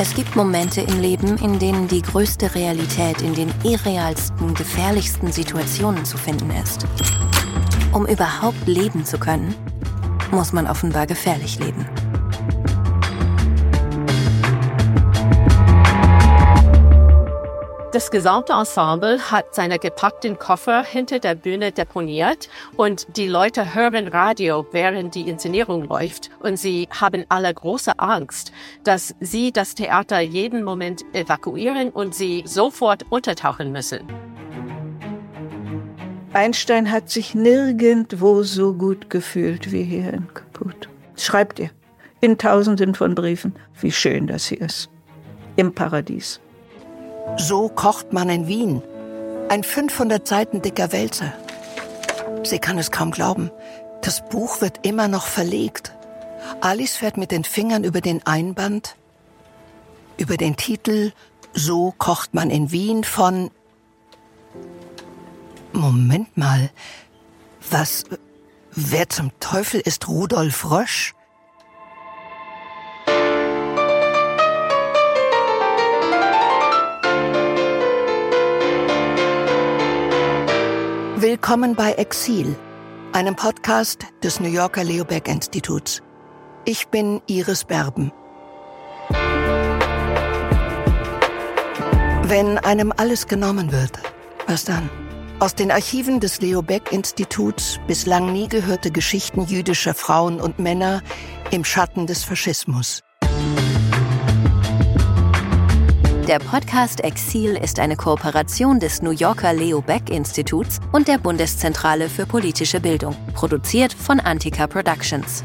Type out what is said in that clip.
Es gibt Momente im Leben, in denen die größte Realität in den irrealsten, gefährlichsten Situationen zu finden ist. Um überhaupt leben zu können, muss man offenbar gefährlich leben. Das gesamte Ensemble hat seine gepackten Koffer hinter der Bühne deponiert und die Leute hören Radio, während die Inszenierung läuft und sie haben alle große Angst, dass sie das Theater jeden Moment evakuieren und sie sofort untertauchen müssen. Einstein hat sich nirgendwo so gut gefühlt wie hier in Kaput. Schreibt ihr in tausenden von Briefen, wie schön das hier ist. Im Paradies. So kocht man in Wien. Ein 500 Seiten dicker Wälzer. Sie kann es kaum glauben. Das Buch wird immer noch verlegt. Alice fährt mit den Fingern über den Einband, über den Titel So kocht man in Wien von... Moment mal. Was... Wer zum Teufel ist Rudolf Rösch? Willkommen bei Exil, einem Podcast des New Yorker Leo Beck Instituts. Ich bin Iris Berben. Wenn einem alles genommen wird, was dann? Aus den Archiven des Leo Beck Instituts bislang nie gehörte Geschichten jüdischer Frauen und Männer im Schatten des Faschismus. Der Podcast Exil ist eine Kooperation des New Yorker Leo Beck Instituts und der Bundeszentrale für politische Bildung, produziert von Antika Productions.